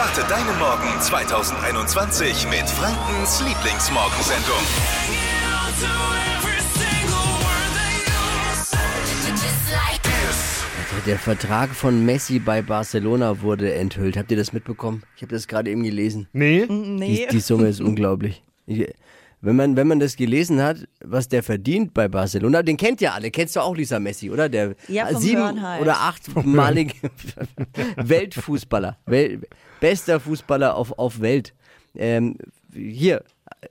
Starte deinen Morgen 2021 mit Frankens Lieblingsmorgensendung. Der Vertrag von Messi bei Barcelona wurde enthüllt. Habt ihr das mitbekommen? Ich habe das gerade eben gelesen. Nee. Die, die Summe ist unglaublich. Ich, wenn man, wenn man das gelesen hat, was der verdient bei Barcelona, den kennt ja alle. Kennst du auch Lisa Messi, oder? Der Ja, vom sieben Hören halt. oder achtmalige Weltfußballer. Wel bester Fußballer auf, auf Welt. Ähm, hier,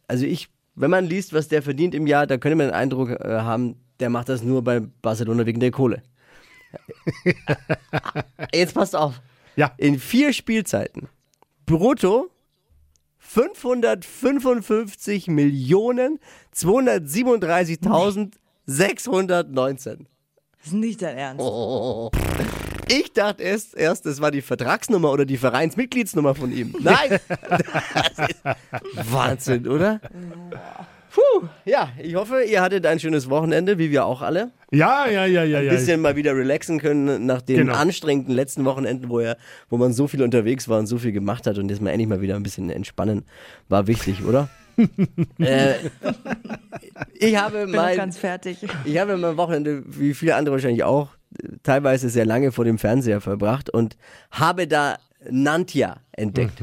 also ich, wenn man liest, was der verdient im Jahr, da könnte man den Eindruck äh, haben, der macht das nur bei Barcelona wegen der Kohle. Jetzt passt auf. Ja. In vier Spielzeiten. Brutto 555 Millionen 237.619. Das ist nicht dein Ernst. Oh. Ich dachte erst, erst, das war die Vertragsnummer oder die Vereinsmitgliedsnummer von ihm. Nein! Das ist Wahnsinn, oder? Puh, ja, ich hoffe, ihr hattet ein schönes Wochenende, wie wir auch alle. Ja, ja, ja, ja, Ein ja. bisschen mal wieder relaxen können nach den Genau. anstrengenden letzten Wochenenden, wo, er, wo man so viel unterwegs war und so viel gemacht hat und jetzt mal endlich mal wieder ein bisschen entspannen. War wichtig, oder? äh, ich habe Ich bin mein, ganz fertig. ich habe mein Wochenende, wie viele andere wahrscheinlich auch, teilweise sehr lange vor dem Fernseher verbracht und habe da Nantia entdeckt.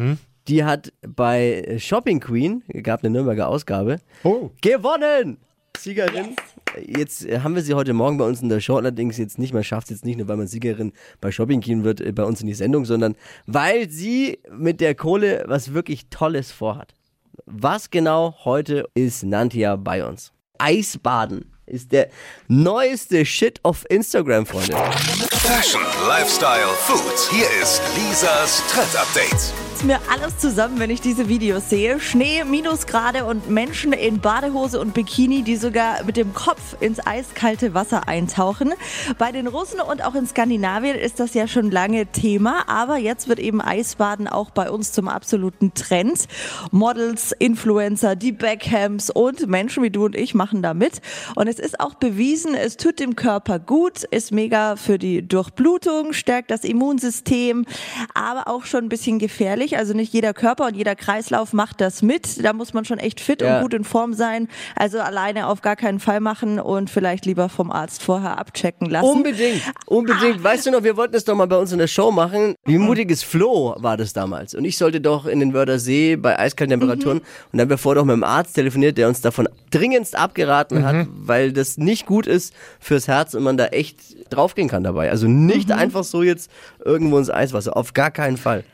Die hat bei Shopping Queen, gab eine Nürnberger Ausgabe, Oh. gewonnen! Siegerin. Jetzt äh, haben wir sie heute Morgen bei uns in der Show, allerdings jetzt nicht, man schafft es jetzt nicht nur, weil man Siegerin bei Shopping Queen wird, äh, bei uns in die Sendung, sondern weil sie mit der Kohle was wirklich Tolles vorhat. Was genau heute ist Nantia bei uns? Eisbaden ist der neueste Shit auf Instagram, Freunde. Fashion, Lifestyle, Food. Hier ist Lisas Trend Ist mir alles zusammen, wenn ich diese Videos sehe. Schnee, Minusgrade und Menschen in Badehose und Bikini, die sogar mit dem Kopf ins eiskalte Wasser eintauchen. Bei den Russen und auch in Skandinavien ist das ja schon lange Thema, aber jetzt wird eben Eisbaden auch bei uns zum absoluten Trend. Models, Influencer, die Beckhams und Menschen wie du und ich machen da mit. Und es ist auch bewiesen, es tut dem Körper gut, ist mega für die Durchblutung, stärkt das Immunsystem, aber auch schon ein bisschen gefährlich. Also nicht jeder Körper und jeder Kreislauf macht das mit. Da muss man schon echt fit Ja. und gut in Form sein. Also alleine auf gar keinen Fall machen und vielleicht lieber vom Arzt vorher abchecken lassen. Unbedingt, unbedingt. Weißt du noch, wir wollten es doch mal bei uns in der Show machen. Wie mutiges Flo war das damals. Und ich sollte doch in den Wörthersee bei eiskalten Temperaturen. Und dann haben wir vorher doch mit dem Arzt telefoniert, der uns davon dringendst abgeraten hat, weil das nicht gut ist fürs Herz und man da echt draufgehen kann dabei. Also nicht einfach so jetzt irgendwo ins Eiswasser. Auf gar keinen Fall.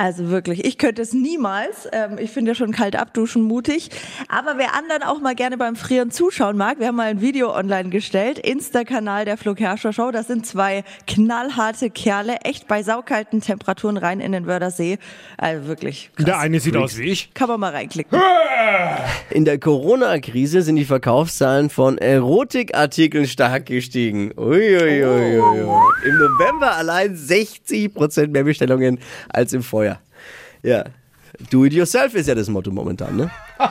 Also wirklich, ich könnte es niemals. Ähm, ich finde ja schon kalt abduschen mutig. Aber wer anderen auch mal gerne beim Frieren zuschauen mag, wir haben mal ein Video online gestellt. Insta-Kanal der Flo Kerschner Show. Das sind zwei knallharte Kerle, echt bei saukalten Temperaturen rein in den Wörthersee. Also wirklich. Krass. Der eine sieht aus wie ich. Kann man mal reinklicken. In der Corona-Krise sind die Verkaufszahlen von Erotikartikeln stark gestiegen. Uiuiuiui. Im November allein 60% mehr Bestellungen als im Vorjahr. Ja. Do it yourself ist ja das Motto momentan, ne?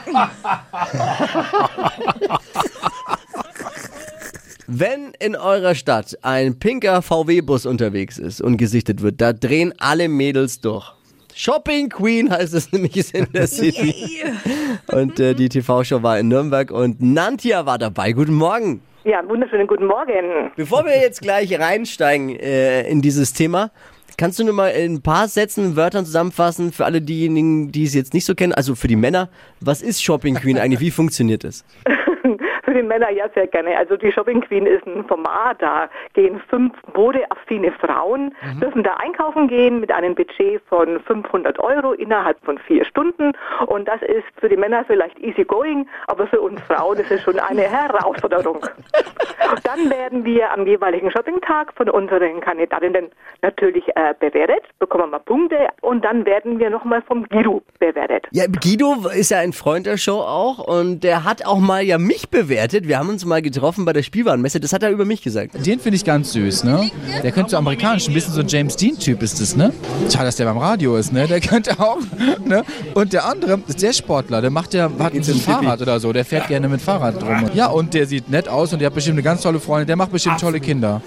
Wenn in eurer Stadt ein pinker VW-Bus unterwegs ist und gesichtet wird, da drehen alle Mädels durch. Shopping Queen heißt es nämlich ist in der City. Und äh, die TV-Show war in Nürnberg und Nantia war dabei. Guten Morgen. Ja, wunderschönen guten Morgen. Bevor wir jetzt gleich reinsteigen äh, in dieses Thema, kannst du nur mal in ein paar Sätzen, Wörtern zusammenfassen für alle diejenigen, die es jetzt nicht so kennen, also für die Männer, was ist Shopping Queen eigentlich? Wie funktioniert es? Für die Männer ja sehr gerne. Also die Shopping Queen ist ein Format, da gehen fünf modeaffine Frauen, dürfen da einkaufen gehen mit einem Budget von 500 Euro innerhalb von vier Stunden. Und das ist für die Männer vielleicht easy going, aber für uns Frauen ist es schon eine Herausforderung. Dann werden wir am jeweiligen Shoppingtag von unseren Kandidatinnen natürlich äh, bewertet, bekommen wir Punkte und dann werden wir nochmal vom Giro bewertet. Ja, Guido ist ja ein Freund der Show auch und der hat auch mal ja mich bewertet. Wir haben uns mal getroffen bei der Spielwarenmesse, das hat er über mich gesagt. Den finde ich ganz süß, ne? Der könnte so amerikanisch, ein bisschen so ein James Dean-Typ ist das, ne? Schade, dass der beim Radio ist, ne? Der könnte auch, ne? Und der andere ist der Sportler, der macht ja, hat ein. Fahrrad oder so, der fährt gerne mit Fahrrad drum. Ja, und der sieht nett aus und der hat bestimmt eine ganz tolle Freundin, der macht bestimmt tolle Kinder.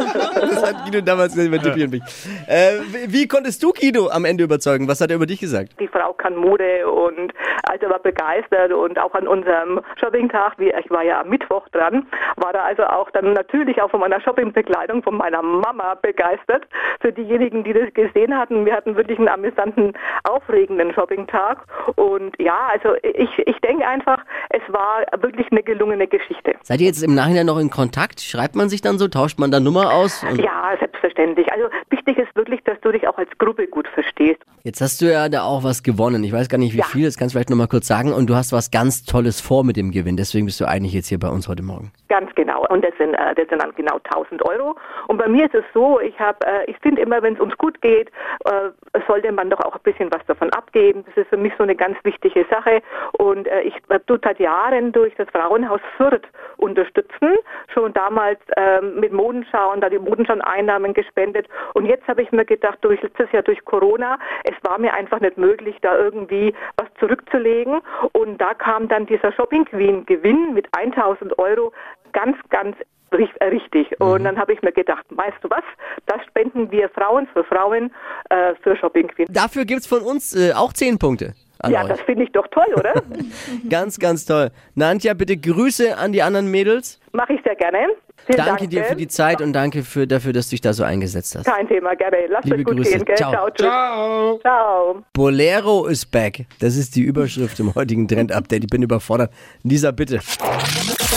Das hat Guido damals gesagt über Tippi und mich. Äh, wie- konntest du Guido am Ende überzeugen? Was hat er über dich gesagt? Die Frau kann Mode und also war begeistert und auch an unserem Shoppingtag, wie ich war ja am Mittwoch dran, war er also auch dann natürlich auch von meiner Shoppingbekleidung von meiner Mama begeistert. Für diejenigen, die das gesehen hatten, wir hatten wirklich einen amüsanten, aufregenden Shoppingtag und ja, also ich, ich denke einfach, es war wirklich eine gelungene Geschichte. Seid ihr jetzt im Nachhinein noch in Kontakt? Schreibt man sich dann so? Tauscht man da Nummer aus? Und Ja, selbstverständlich. Also wichtig ist wirklich, dass du dich auch als Gruppe gut verstehst. Jetzt hast du ja da auch was gewonnen. Ich weiß gar nicht, wie Ja. viel. Das kannst du vielleicht noch mal kurz sagen. Und du hast was ganz Tolles vor mit dem Gewinn. Deswegen bist du eigentlich jetzt hier bei uns heute Morgen. Ganz genau. Und das sind, äh, das sind dann genau 1000 Euro. Und bei mir ist es so, ich habe, äh, ich finde immer, wenn es uns gut geht, äh, sollte man doch auch ein bisschen was davon abgeben. Das ist für mich so eine ganz wichtige Sache. Und äh, ich äh, tue seit Jahren durch das Frauenhaus Fürth unterstützen. Schon damals ähm, mit Modenschauen, da die Modenschau-Einnahmen gespendet. Und jetzt habe ich mir gedacht, durch letztes Jahr durch Corona, es war mir einfach nicht möglich, da irgendwie was zurückzulegen. Und da kam dann dieser Shopping Queen Gewinn mit 1000 Euro ganz, ganz richt- richtig. Und dann habe ich mir gedacht, weißt du was, das spenden wir Frauen für Frauen äh, für Shopping Queen. Dafür gibt's von uns äh, auch 10 Punkte. An Ja, euch. das finde ich doch toll, oder? Ganz, ganz toll. Nantja, bitte Grüße an die anderen Mädels. Mache ich sehr gerne. Vielen Danke Dank, dir für die Zeit und danke für, dafür, dass du dich da so eingesetzt hast. Kein Thema, gerne. Lasst Liebe gut Grüße. gehen, gell? Ciao. Ciao. Ciao. Ciao. Bolero is back. Das ist die Überschrift im heutigen Trend-Update. Ich bin überfordert. Lisa, bitte.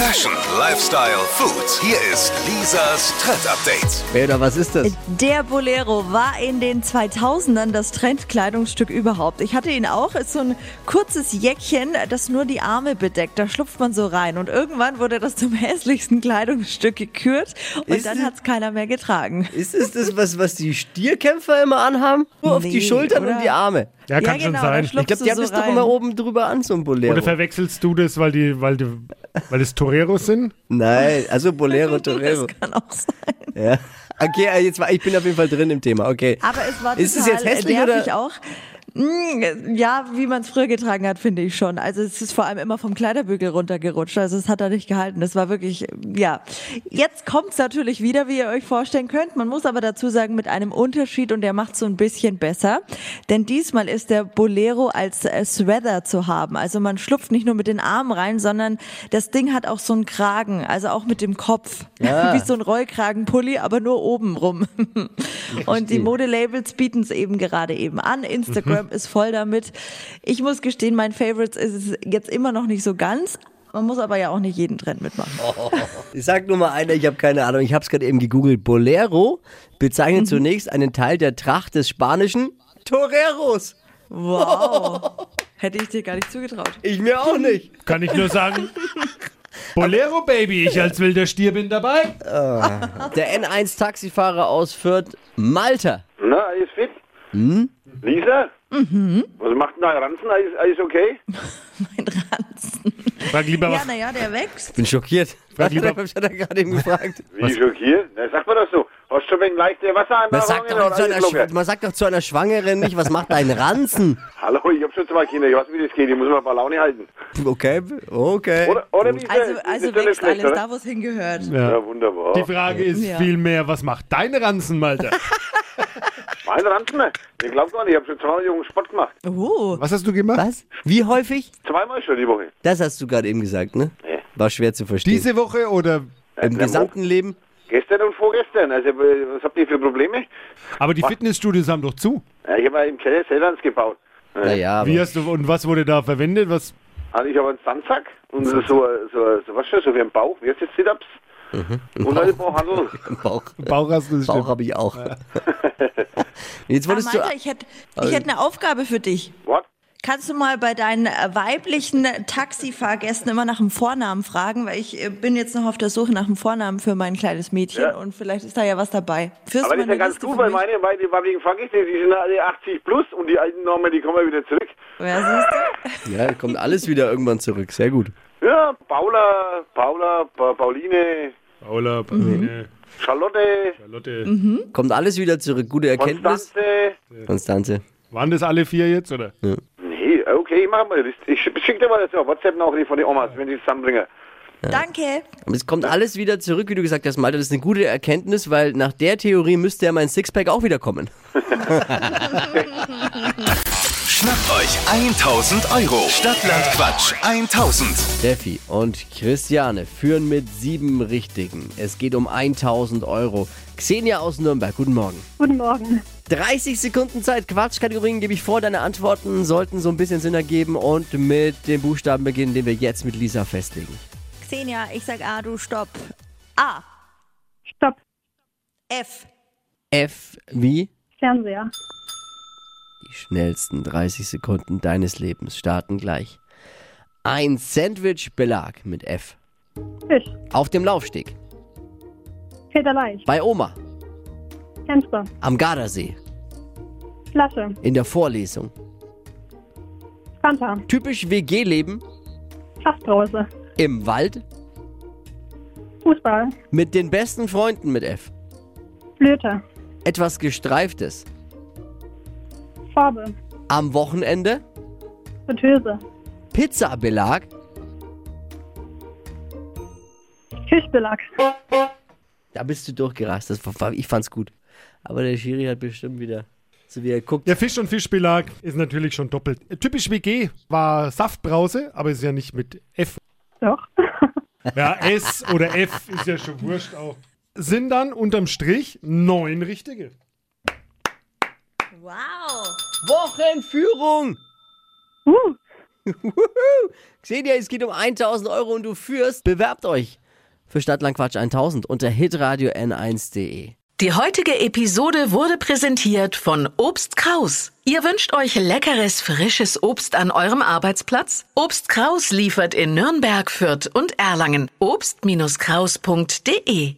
Fashion, Lifestyle, Food. Hier ist Lisas Trend Update. Oder was ist das? Der Bolero war in den 2000ern das Trendkleidungsstück überhaupt. Ich hatte ihn auch. Ist so ein kurzes Jäckchen, das nur die Arme bedeckt. Da schlupft man so rein. Und irgendwann wurde das zum hässlichsten Kleidungsstück gekürt. Und Ist dann hat es keiner mehr getragen. Ist es das, was, was die Stierkämpfer immer anhaben? Nur auf die Nee, Schultern oder? und die Arme. Ja, kann Ja, schon genau, da sein. Ich glaube, die du haben so das doch immer oben drüber an, so ein Bolero. Oder verwechselst du das, weil die, weil die, weil das Toreros sind? Nein, also Bolero, Torero. Das kann auch sein. Ja. Okay, äh, jetzt war, ich bin auf jeden Fall drin im Thema. Okay. Aber es war Ist es total jetzt hässlich oder? auch. Mm, Ja, wie man es früher getragen hat, finde ich schon. Also es ist vor allem immer vom Kleiderbügel runtergerutscht. Also es hat er nicht gehalten. Das war wirklich, ja. Jetzt kommt es natürlich wieder, wie ihr euch vorstellen könnt. Man muss aber dazu sagen, mit einem Unterschied und der macht so ein bisschen besser. Denn diesmal ist der Bolero als äh, Sweater zu haben. Also man schlupft nicht nur mit den Armen rein, sondern das Ding hat auch so einen Kragen. Also auch mit dem Kopf. Ja. wie so ein Rollkragenpulli, aber nur oben rum. Und die Modelabels bieten es eben gerade eben an. Instagram ist voll damit. Ich muss gestehen, mein Favorites ist es jetzt immer noch nicht so ganz. Man muss aber ja auch nicht jeden Trend mitmachen. Ich sag nur mal einer, ich habe keine Ahnung. Ich habe es gerade eben gegoogelt. Bolero bezeichnet zunächst einen Teil der Tracht des spanischen Toreros. Wow. Hätte ich dir gar nicht zugetraut. Ich mir auch nicht. Kann ich nur sagen. Bolero Baby, ich als wilder Stier bin dabei. Der N1-Taxifahrer aus Fürth, Malta. Na, alles fit? Hm? Lisa? Was macht denn dein Ranzen? Alles, alles okay? Mein Ranzen. Frag lieber Ja, was. naja, der wächst. Bin schockiert. Was lieber- hat er gerade eben gefragt? Wie schockiert? Na, sag mal das so. Hast du schon wegen leichte Man Wassereinlagerungen sagt, doch oder nicht zu einer, alles locker? Sch- man sagt doch zu einer Schwangeren nicht, was macht dein Ranzen? Hallo, ich hab schon zwei Kinder. Ich weiß, wie das geht. Ich muss mal bei Laune halten. Okay, okay. Oder, oder Also, also wächst schlecht, alles oder? da, wo es hingehört. Ja. Ja, wunderbar. Die Frage ist Ja. vielmehr, was macht dein Ranzen, Malte? Mein Ranzen? Ich glaub gar nicht. Ich hab schon zweimal Jungen Sport gemacht. Oh, Was hast du gemacht? Was? Wie häufig? Zweimal schon die Woche. Das hast du gerade eben gesagt, ne? Ja. War schwer zu verstehen. Diese Woche oder? Im Äh, gesamten Leben? Gestern und vorgestern. Also, äh, was habt ihr für Probleme? Aber die Fitnessstudios haben doch zu. Ja, ich habe mal im Keller selber eins gebaut. Äh, Naja, Wie hast du und was wurde da verwendet? Was? Also ich habe einen Sandsack und so, so, so, so was schon, so wie ein Bauch. Wie heißt das Sit-Ups? Und ein paar Handel. im Bauch, Bauch hast du das Bauch habe ich auch. Jetzt wolltest du... Malte, ich hätte ich hätt eine Aufgabe für dich. What? Kannst du mal bei deinen äh, weiblichen Taxifahrgästen immer nach dem Vornamen fragen? Weil ich äh, bin jetzt noch auf der Suche nach dem Vornamen für mein kleines Mädchen Ja. und vielleicht ist da ja was dabei. Führst Aber du das ist ja ganz Liste gut, weil meine, weil die weiblichen Fahrgäste, die sind alle 80 plus und die alten Normen, die kommen wieder zurück. Ja, siehst du? Ja, kommt alles wieder irgendwann zurück. Sehr gut. Ja, Paula, Paula, pa Pauline, Paula, Pauline, Charlotte, Charlotte. Kommt alles wieder zurück. Gute Erkenntnis. Konstanze. Konstanze. Waren das alle vier jetzt oder? Nee, okay, machen wir das. Ich schicke dir mal das auf WhatsApp noch die von den Omas, wenn die es zusammenbringen. Danke. Und es kommt alles wieder zurück, wie du gesagt hast, Malte. Das ist eine gute Erkenntnis, weil nach der Theorie müsste ja mein Sixpack auch wieder kommen. Schnappt euch 1000 Euro. Stadtland Quatsch 1000. Steffi und Christiane führen mit sieben Richtigen. Es geht um 1000 Euro. Xenia aus Nürnberg, guten Morgen. Guten Morgen. 30 Sekunden Zeit. Quatschkategorien gebe ich vor. Deine Antworten sollten so ein bisschen Sinn ergeben und mit dem Buchstaben beginnen, den wir jetzt mit Lisa festlegen. Xenia, ich sag A, du stopp. A. Stopp. F. F wie? Fernseher. Die schnellsten 30 Sekunden deines Lebens starten gleich. Ein Sandwich-Belag mit F. Fisch. Auf dem Laufsteg. Federleicht. Bei Oma. Fenster. Am Gardasee. Flasche. In der Vorlesung. Fanta. Typisch WG-Leben. Fassbrause. Im Wald. Fußball. Mit den besten Freunden mit F. Flöte. Etwas Gestreiftes. Farbe. Am Wochenende. Fritteuse. Pizzabelag. Fischbelag. Da bist du durchgerast. Das war, ich fand's gut. Aber der Schiri hat bestimmt wieder, so wie er guckt. Der Fisch- und Fischbelag ist natürlich schon doppelt. Typisch WG war Saftbrause, aber ist ja nicht mit F. Doch. Ja, S oder F ist ja schon wurscht auch. Sind dann unterm Strich neun richtige. Wow. Wochenführung! Uh. Xenia, es geht um 1000 Euro und du führst. Bewerbt euch für Stadtlandquatsch 1000 unter hitradio n1.de. Die heutige Episode wurde präsentiert von Obst Kraus. Ihr wünscht euch leckeres, frisches Obst an eurem Arbeitsplatz? Obst Kraus liefert in Nürnberg, Fürth und Erlangen. Obst-Kraus.de